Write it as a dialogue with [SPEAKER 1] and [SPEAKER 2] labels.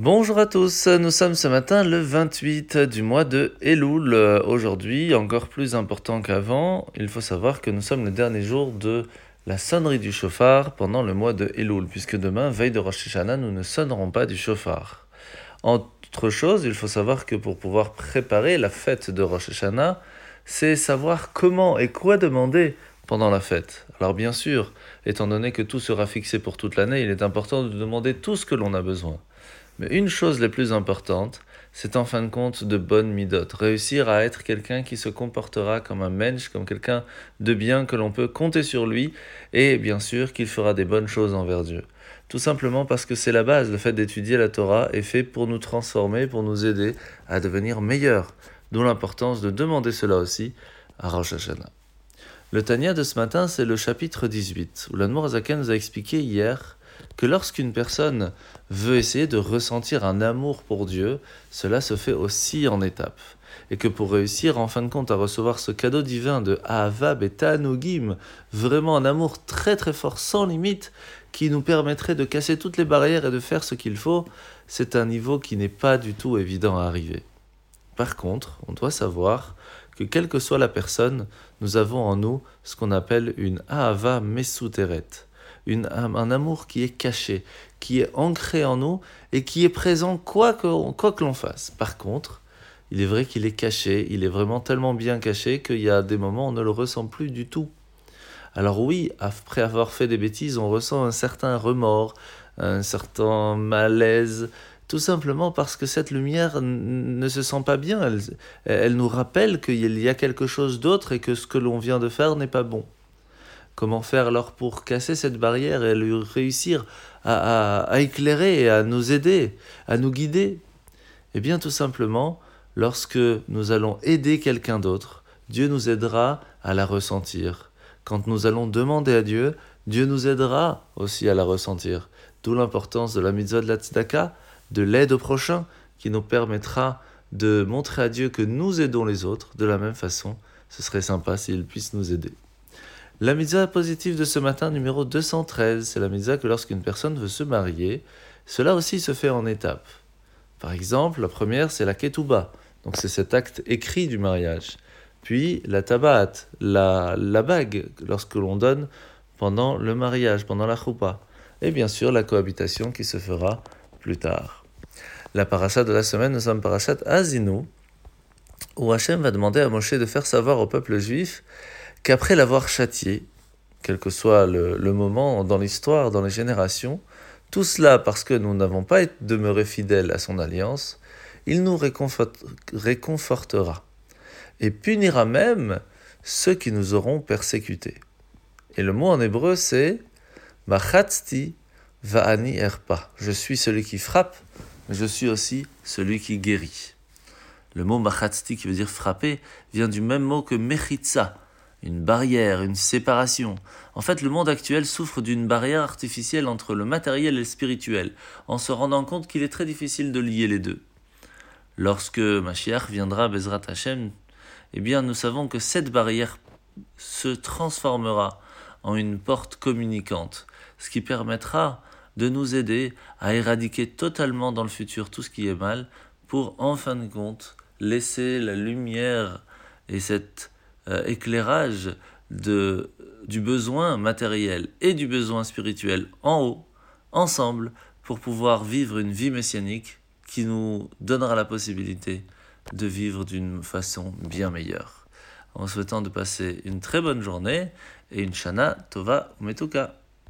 [SPEAKER 1] Bonjour à tous, nous sommes ce matin le 28 du mois de Elul. Aujourd'hui, encore plus important qu'avant, il faut savoir que nous sommes le dernier jour de la sonnerie du chauffard pendant le mois de Elul, puisque demain, veille de Rosh Hashanah, nous ne sonnerons pas du chauffard. Autre chose, il faut savoir que pour pouvoir préparer la fête de Rosh Hashanah, c'est savoir comment et quoi demander pendant la fête. Alors bien sûr, étant donné que tout sera fixé pour toute l'année, il est important de demander tout ce que l'on a besoin. Mais une chose la plus importante, c'est en fin de compte de bonnes midotes. Réussir à être quelqu'un qui se comportera comme un mensch, comme quelqu'un de bien que l'on peut compter sur lui, et bien sûr qu'il fera des bonnes choses envers Dieu. Tout simplement parce que c'est la base, le fait d'étudier la Torah est fait pour nous transformer, pour nous aider à devenir meilleurs. D'où l'importance de demander cela aussi à Rosh Hashanah. Le Tania de ce matin, c'est le chapitre 18, où l'Anmour nous a expliqué hier que lorsqu'une personne veut essayer de ressentir un amour pour Dieu, cela se fait aussi en étapes. Et que pour réussir en fin de compte à recevoir ce cadeau divin de Ahavab et Tanugim, vraiment un amour très très fort, sans limite, qui nous permettrait de casser toutes les barrières et de faire ce qu'il faut, c'est un niveau qui n'est pas du tout évident à arriver. Par contre, on doit savoir que quelle que soit la personne, nous avons en nous ce qu'on appelle une Ahava Mesuteret un amour qui est caché, qui est ancré en nous et qui est présent quoi que, quoi que l'on fasse. Par contre, il est vrai qu'il est caché, il est vraiment tellement bien caché qu'il y a des moments où on ne le ressent plus du tout. Alors oui, après avoir fait des bêtises, on ressent un certain remords, un certain malaise, tout simplement parce que cette lumière ne se sent pas bien. Elle, elle nous rappelle qu'il y a quelque chose d'autre et que ce que l'on vient de faire n'est pas bon. Comment faire alors pour casser cette barrière et réussir à, éclairer et à nous aider, à nous guider? Eh bien tout simplement, lorsque nous allons aider quelqu'un d'autre, Dieu nous aidera à la ressentir. Quand nous allons demander à Dieu, Dieu nous aidera aussi à la ressentir. D'où l'importance de la mitzvah de la tzedaka, de l'aide au prochain, qui nous permettra de montrer à Dieu que nous aidons les autres de la même façon. Ce serait sympa s'il puisse nous aider. La mitzvah positive de ce matin, numéro 213, c'est la mitzvah que lorsqu'une personne veut se marier, cela aussi se fait en étapes. Par exemple, la première, c'est la ketouba, donc c'est cet acte écrit du mariage. Puis la tabat, la, la bague, lorsque l'on donne pendant le mariage, pendant la choupa. Et bien sûr, la cohabitation qui se fera plus tard. La parasha de la semaine, nous sommes parashat Azinu, où Hachem va demander à Moshe de faire savoir au peuple juif qu'après l'avoir châtié, quel que soit le, moment dans l'histoire, dans les générations, tout cela parce que nous n'avons pas demeuré fidèles à son alliance, il nous réconfortera et punira même ceux qui nous auront persécutés. Et le mot en hébreu c'est Machatzti Va'ani Erpa. Je suis celui qui frappe, mais je suis aussi celui qui guérit. Le mot Machatzti qui veut dire frapper vient du même mot que Mechitza, une barrière, une séparation. En fait, le monde actuel souffre d'une barrière artificielle entre le matériel et le spirituel, en se rendant compte qu'il est très difficile de lier les deux. Lorsque Mashiach viendra, Bezrat Hashem, eh bien, nous savons que cette barrière se transformera en une porte communicante, ce qui permettra de nous aider à éradiquer totalement dans le futur tout ce qui est mal, pour en fin de compte laisser la lumière et cette euh, éclairage de, du besoin matériel et du besoin spirituel en haut, ensemble, pour pouvoir vivre une vie messianique qui nous donnera la possibilité de vivre d'une façon bien meilleure. En souhaitant de passer une très bonne journée et une Shana Tova Metuka.